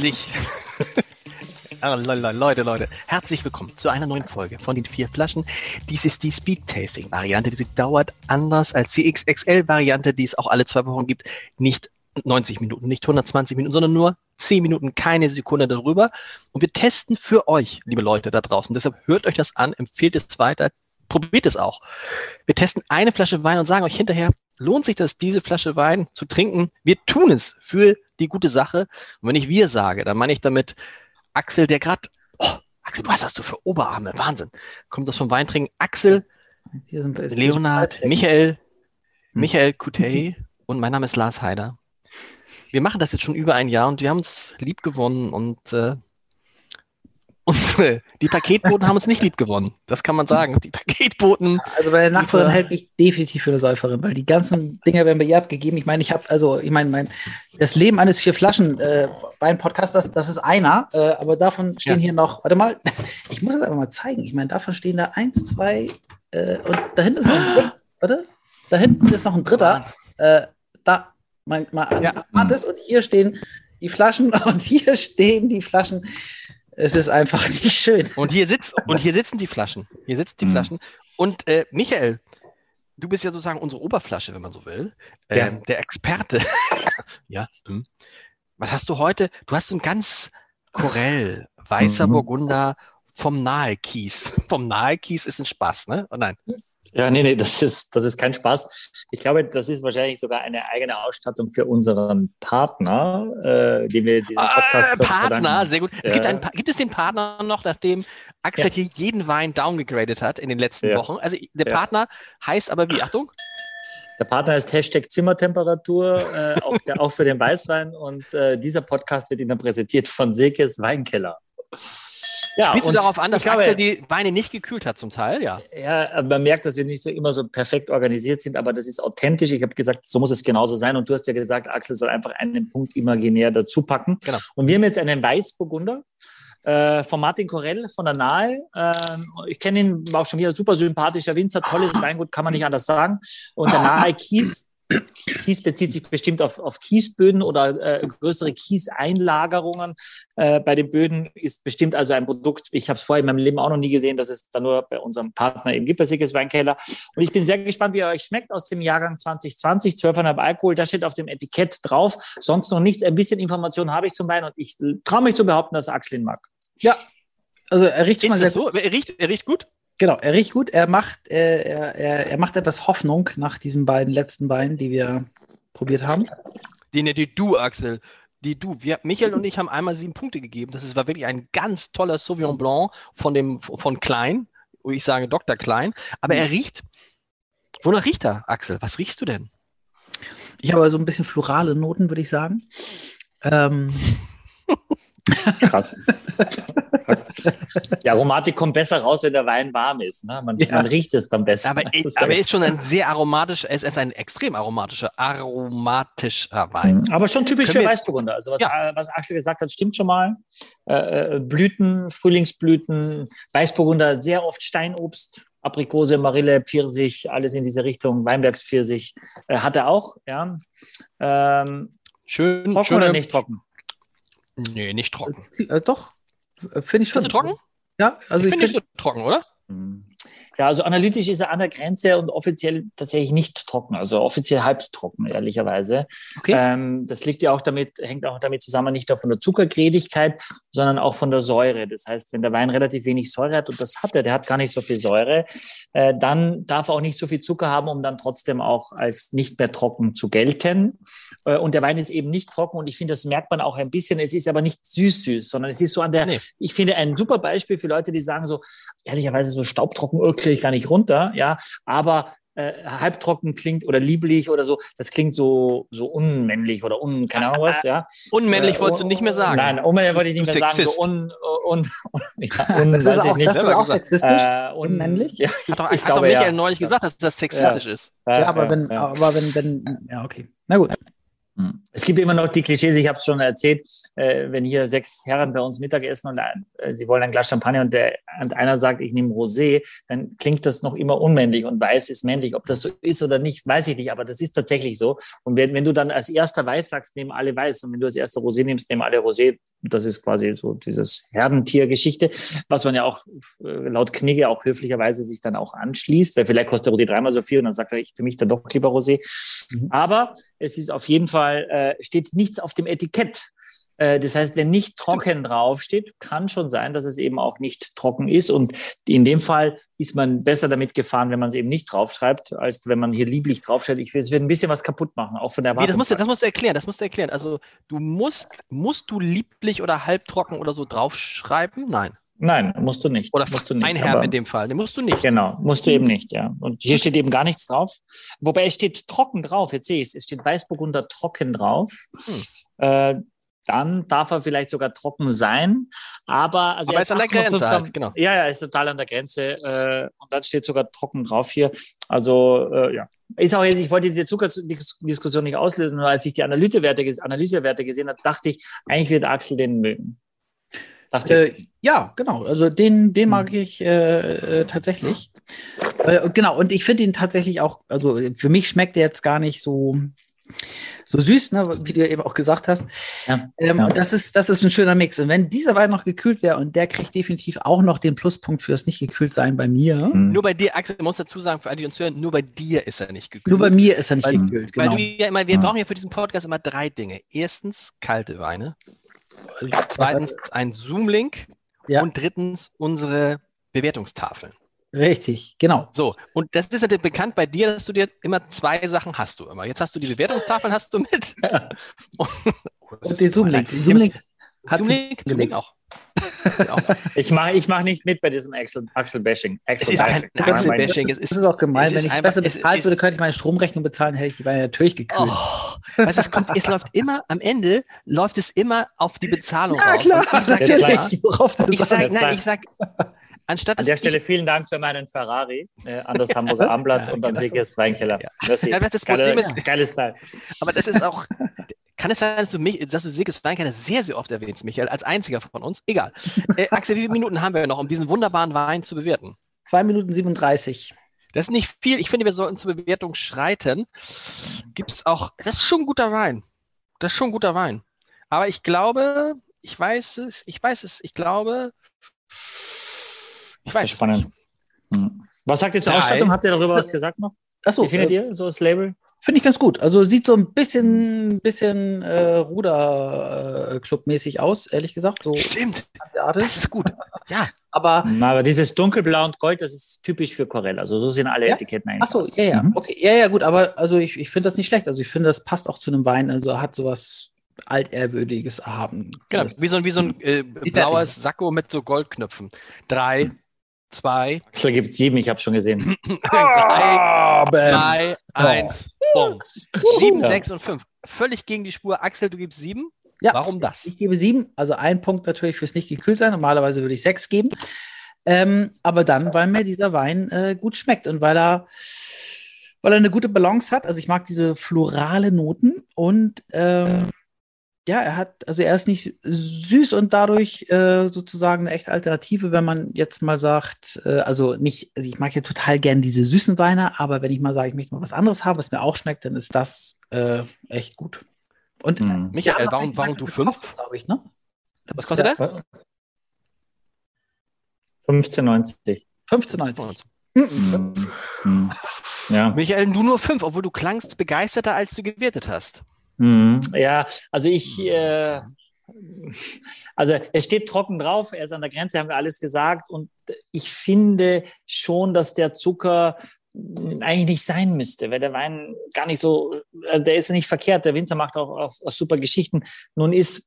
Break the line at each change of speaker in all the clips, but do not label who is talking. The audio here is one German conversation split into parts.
Herzlich. Ah, Leute, Leute, herzlich willkommen zu einer neuen Folge von den vier Flaschen. Dies ist die Speed Tasting Variante. Diese dauert anders als die XXL Variante, die es auch alle zwei Wochen gibt. Nicht 90 Minuten, nicht 120 Minuten, sondern nur 10 Minuten, keine Sekunde darüber. Und wir testen für euch, liebe Leute da draußen. Deshalb hört euch das an, empfehlt es weiter, probiert es auch. Wir testen eine Flasche Wein und sagen euch hinterher, lohnt sich das, diese Flasche Wein zu trinken? Wir tun es für die gute Sache. Und wenn ich wir sage, dann meine ich damit Axel, der gerade, oh, Axel, was hast du für Oberarme? Wahnsinn. Kommt das vom Weintrinken? Axel, Leonard, Michael, hm. Michael Kutey und mein Name ist Lars Heider. Wir machen das jetzt schon über ein Jahr und wir haben es lieb gewonnen und äh, und die Paketboten haben uns nicht lieb gewonnen. Das kann man sagen. Die Paketboten.
Also bei der Nachbarin hält mich definitiv für eine Säuferin, weil die ganzen Dinger werden bei ihr abgegeben. Ich meine, ich habe, also, ich meine, mein, das Leben eines vier Flaschen äh, Wein-Podcast, das, das ist einer, äh, aber davon stehen ja. hier noch, warte mal, ich muss es einfach mal zeigen. Ich meine, davon stehen da eins, zwei, äh, und da hinten ist noch ein dritter, warte, da hinten ist noch ein dritter. Äh, da, mein, mein, ja. und hier stehen die Flaschen und hier stehen die Flaschen es ist einfach nicht schön.
Und hier sitzt und hier sitzen die Flaschen. Hier sitzen die mhm. Flaschen. Und äh, Michael, du bist ja sozusagen unsere Oberflasche, wenn man so will. Ähm, ja. Der Experte. ja. Hm. Was hast du heute? Du hast so ein ganz Korell, weißer mhm. Burgunder vom Nahe-Kies. Vom Nahe-Kies ist ein Spaß, ne? Oh nein.
Ja, nee, nee, das ist, das ist kein Spaß. Ich glaube, das ist wahrscheinlich sogar eine eigene Ausstattung für unseren Partner, äh, den wir diesen
ah, Podcast. Ah, Partner, sehr gut. Ja. Es gibt, einen, gibt, es den Partner noch, nachdem Axel ja. hier jeden Wein downgegradet hat in den letzten ja. Wochen? Also der Partner heißt aber wie? Achtung.
Der Partner ist Hashtag Zimmertemperatur, äh, auch, der, auch für den Weißwein. Und äh, dieser Podcast wird Ihnen präsentiert von Silkes Weinkeller.
Ja, Spielst du darauf an, dass glaube, Axel die Beine nicht gekühlt hat zum Teil? Ja.
Ja, man merkt, dass wir nicht so immer so perfekt organisiert sind, aber das ist authentisch. Ich habe gesagt, so muss es genauso sein. Und du hast ja gesagt, Axel soll einfach einen Punkt imaginär dazu packen. Genau. Und wir haben jetzt einen Weißburgunder. Äh, von Martin Corell von der Nahe. Äh, ich kenne ihn, war auch schon wieder super sympathischer Winzer, tolles Weingut, kann man nicht anders sagen. Und der Nahe Kies Kies bezieht sich bestimmt auf, auf Kiesböden oder äh, größere Kieseinlagerungen äh, bei den Böden. Ist bestimmt also ein Produkt, ich habe es vorher in meinem Leben auch noch nie gesehen, dass es da nur bei unserem Partner eben gibt, bei Sickes Weinkeller. Und ich bin sehr gespannt, wie er euch schmeckt aus dem Jahrgang 2020, 12,5 Alkohol. Da steht auf dem Etikett drauf. Sonst noch nichts. Ein bisschen Information habe ich zum Wein und ich traue mich zu behaupten, dass Axel ihn mag.
Ja, also er riecht schon mal sehr so? gut. Er riecht, er riecht gut?
Genau, er riecht gut. Er macht, äh, er, er, er macht etwas Hoffnung nach diesen beiden letzten Beinen, die wir probiert haben.
Die, die du, Axel. Die du. Wir, Michael und ich haben einmal sieben Punkte gegeben. Das ist, war wirklich ein ganz toller Sauvignon Blanc von, dem, von Klein. Ich sage Dr. Klein. Aber er riecht. Wonach riecht er, Axel? Was riechst du denn?
Ich habe so ein bisschen florale Noten, würde ich sagen. Ähm,
Krass. Die Aromatik kommt besser raus, wenn der Wein warm ist. Ne? Man, ja. man riecht es dann besser.
Aber, aber er ist schon ein sehr aromatisch, es ist ein extrem aromatischer, aromatischer Wein.
Mhm. Aber schon typisch für Weißburgunder. Also was, ja. was Axel gesagt hat, stimmt schon mal. Äh, äh, Blüten, Frühlingsblüten, Weißburgunder, sehr oft Steinobst, Aprikose, Marille, Pfirsich, alles in diese Richtung. Weinbergspfirsich äh, hat er auch. Ja. Ähm,
schön,
trocken schöne, oder nicht trocken?
Nee, nicht trocken.
Äh, doch, finde ich schon.
Findest du trocken?
Ja, also
ich, ich finde nicht so trocken, oder?
Ja, also analytisch ist er an der Grenze und offiziell tatsächlich nicht trocken, also offiziell halbtrocken, ehrlicherweise. Okay. Ähm, das liegt ja auch damit, hängt auch damit zusammen, nicht nur von der Zuckergredigkeit, sondern auch von der Säure. Das heißt, wenn der Wein relativ wenig Säure hat, und das hat er, der hat gar nicht so viel Säure, äh, dann darf er auch nicht so viel Zucker haben, um dann trotzdem auch als nicht mehr trocken zu gelten. Äh, und der Wein ist eben nicht trocken und ich finde, das merkt man auch ein bisschen. Es ist aber nicht süß-süß, sondern es ist so an der, nee. ich finde, ein super Beispiel für Leute, die sagen so, ehrlicherweise so staubtrocken, okay, kriege ich gar nicht runter, ja, aber äh, halbtrocken klingt oder lieblich oder so, das klingt so, so unmännlich oder un, keine Ahnung was, ja.
Unmännlich äh, wolltest du nicht mehr sagen.
Nein, unmännlich wollte ich nicht mehr Sexist. sagen. So un, un, un,
ja, un, das ist auch, das ist auch sexistisch. Äh, unmännlich?
Ja, ich, hat doch, ich hat glaube, doch Michael ja. neulich gesagt, dass das sexistisch
ist. Ja, aber wenn, aber wenn, wenn, ja, okay. Na gut.
Hm. Es gibt immer noch die Klischees, ich habe es schon erzählt, äh, wenn hier sechs Herren bei uns Mittagessen und äh, sie wollen ein Glas Champagner und, der, und einer sagt, ich nehme Rosé, dann klingt das noch immer unmännlich und weiß ist männlich. Ob das so ist oder nicht, weiß ich nicht, aber das ist tatsächlich so. Und wenn, wenn du dann als erster Weiß sagst, nehmen alle Weiß und wenn du als erster Rosé nimmst, nehmen alle Rosé, das ist quasi so dieses Herdentiergeschichte, was man ja auch äh, laut Knigge auch höflicherweise sich dann auch anschließt, weil vielleicht kostet der Rosé dreimal so viel und dann sagt er, ich für mich dann doch lieber Rosé. Mhm. Aber es ist auf jeden Fall, äh, steht nichts auf dem Etikett. Äh, das heißt, wenn nicht trocken draufsteht, kann schon sein, dass es eben auch nicht trocken ist. Und in dem Fall ist man besser damit gefahren, wenn man es eben nicht draufschreibt, als wenn man hier lieblich draufschreibt. Ich will, es wird ein bisschen was kaputt machen, auch von der
Erwartung. Nee, das, musst du, das musst du erklären, das musst du erklären. Also du musst, musst du lieblich oder halbtrocken oder so draufschreiben? Nein.
Nein, musst du nicht.
Oder
musst du nicht,
ein Herr in dem Fall, den musst du nicht.
Genau, musst du eben nicht, ja. Und hier steht eben gar nichts drauf. Wobei es steht trocken drauf, jetzt sehe ich es, es steht Weißburgunder trocken drauf. Hm. Äh, dann darf er vielleicht sogar trocken sein. Aber, also
aber ist an der Grenze halt, genau.
Ja, ja, ist total an der Grenze. Äh, und dann steht sogar trocken drauf hier. Also, äh, ja. Ist auch, ich wollte diese Zuckerdiskussion nicht auslösen, nur als ich die Analysewerte, Analysewerte gesehen habe, dachte ich, eigentlich wird Axel den mögen.
Äh, ja, genau. Also den, den mag hm. ich äh, äh, tatsächlich. Äh, genau, und ich finde ihn tatsächlich auch, also für mich schmeckt er jetzt gar nicht so, so süß, ne, wie du eben auch gesagt hast. Ja, ähm, ja. Und das ist, das ist ein schöner Mix. Und wenn dieser Wein noch gekühlt wäre und der kriegt definitiv auch noch den Pluspunkt für das nicht gekühlt sein bei mir.
Mhm. Nur bei dir, Axel, ich muss dazu sagen, für alle, die uns hören, nur bei dir ist er nicht gekühlt.
Nur bei mir ist er nicht
weil,
gekühlt.
Genau. Weil du ja immer, wir ja. brauchen ja für diesen Podcast immer drei Dinge. Erstens kalte Weine. Zweitens ein Zoom-Link. Ja. Und drittens unsere Bewertungstafeln.
Richtig, genau.
So, und das ist ja bekannt bei dir, dass du dir immer zwei Sachen hast du immer. Jetzt hast du die Bewertungstafeln, hast du mit.
Ja. und den Zoom-Link.
Zoom-Link Zoom-Link Zoom auch.
ich mache ich mach nicht mit bei diesem Axel-Bashing.
Axel es ist kein Axel-Bashing. Es ist, ist auch gemein. Wenn ich einfach, besser bezahlt würde, könnte ich meine Stromrechnung bezahlen, hätte ich die Beine natürlich gekühlt. Oh,
weißt, es, kommt, es läuft immer, am Ende läuft es immer auf die Bezahlung
ja, raus. Klar, ich sage,
ich sag, nein, ich sag,
Anstatt An der Stelle vielen Dank für meinen Ferrari äh, an das Hamburger Armblatt ja, und an Siegers Weinkeller.
Ja. Das, ja, das Geile, ist, geiles Teil. Aber das ist auch, kann es sein, dass du, mich, dass du Siegers Weinkeller sehr, sehr oft erwähnst, Michael, als einziger von uns? Egal. Äh, Axel, wie viele Minuten haben wir noch, um diesen wunderbaren Wein zu bewerten?
Zwei Minuten 37.
Das ist nicht viel. Ich finde, wir sollten zur Bewertung schreiten. Gibt es auch, das ist schon ein guter Wein. Das ist schon ein guter Wein. Aber ich glaube, ich weiß es, ich weiß es, ich glaube,
ich weiß. Spannend. Hm. Was sagt ihr zur Ausstattung? Habt ihr darüber was gesagt noch?
Achso.
Wie findet äh, ihr so das Label?
Finde ich ganz gut. Also sieht so ein bisschen, bisschen äh, Ruder-Club-mäßig äh, aus, ehrlich gesagt. So
Stimmt. Das ist gut.
Ja. Aber,
aber dieses dunkelblau und gold, das ist typisch für Corell. Also so sehen alle ja? Etiketten
eigentlich Achso, ja, ja. Mhm. Okay. Ja, ja, gut. Aber also ich, ich finde das nicht schlecht. Also ich finde, das passt auch zu einem Wein. Also hat sowas altehrwürdiges haben.
Genau, wie so, wie so ein äh, blaues Sakko mit so Goldknöpfen. Drei, zwei.
Axel gibt sieben, ich habe schon gesehen.
Drei, zwei, eins, bumm. Sieben, sechs und fünf. Völlig gegen die Spur. Axel, du gibst sieben.
Ja, Warum das? Ich gebe sieben, also ein Punkt natürlich fürs nicht gekühlt sein. Normalerweise würde ich sechs geben. Ähm, aber dann, weil mir dieser Wein äh, gut schmeckt und weil er, weil er eine gute Balance hat. Also ich mag diese florale Noten und ähm, ja, er hat, also er ist nicht süß und dadurch äh, sozusagen eine echte Alternative, wenn man jetzt mal sagt, äh, also nicht, also ich mag ja total gern diese süßen Weine, aber wenn ich mal sage, ich möchte mal was anderes haben, was mir auch schmeckt, dann ist das äh, echt gut.
Und mhm. Michael, warum, warum du fünf? Glaube ich, ne?
Was kostet der? 15,90.
15,90.
Mhm. Mhm. Ja. Michael, du nur fünf, obwohl du klangst begeisterter, als du gewertet hast.
Mhm. Ja, also ich, äh, also er steht trocken drauf, er ist an der Grenze, haben wir alles gesagt. Und ich finde schon, dass der Zucker eigentlich nicht sein müsste, weil der Wein gar nicht so, äh, der ist nicht verkehrt, der Winzer macht auch, auch, auch, super Geschichten. Nun ist,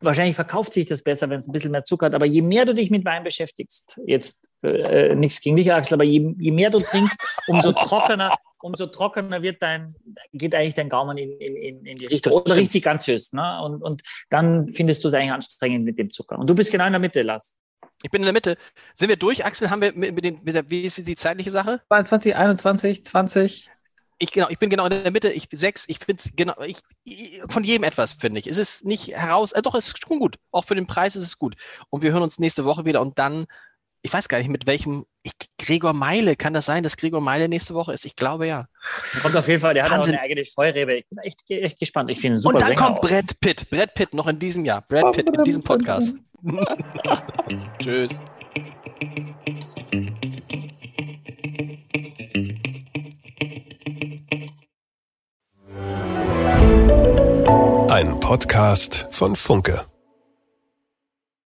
wahrscheinlich verkauft sich das besser, wenn es ein bisschen mehr Zucker hat, aber je mehr du dich mit Wein beschäftigst, jetzt äh, nichts gegen dich, Axel, aber je, je mehr du trinkst, umso trockener, umso trockener wird dein, geht eigentlich dein Gaumen in, in, in die Richtung. Oder richtig ganz höchst. Ne? Und, und dann findest du es eigentlich anstrengend mit dem Zucker. Und du bist genau in der Mitte, Lars.
Ich bin in der Mitte. Sind wir durch, Axel? Haben wir mit, mit, den, mit der, wie ist die zeitliche Sache?
22, 21, 20.
Ich, genau, ich bin genau in der Mitte. Ich bin sechs. Ich finde genau, ich, ich, von jedem etwas, finde ich. Es ist nicht heraus, äh, doch, es ist schon gut. Auch für den Preis ist es gut. Und wir hören uns nächste Woche wieder und dann, ich weiß gar nicht, mit welchem, ich, Gregor Meile, kann das sein, dass Gregor Meile nächste Woche ist? Ich glaube ja.
Kommt auf jeden Fall, der Wahnsinn. hat auch eine eigene Steuerrebe. Ich bin echt, echt gespannt. Ich finde super
Und dann
Sänger
kommt auch. Brad Pitt. Brad Pitt noch in diesem Jahr. Brad Pitt in diesem Podcast. Tschüss.
Ein Podcast von Funke.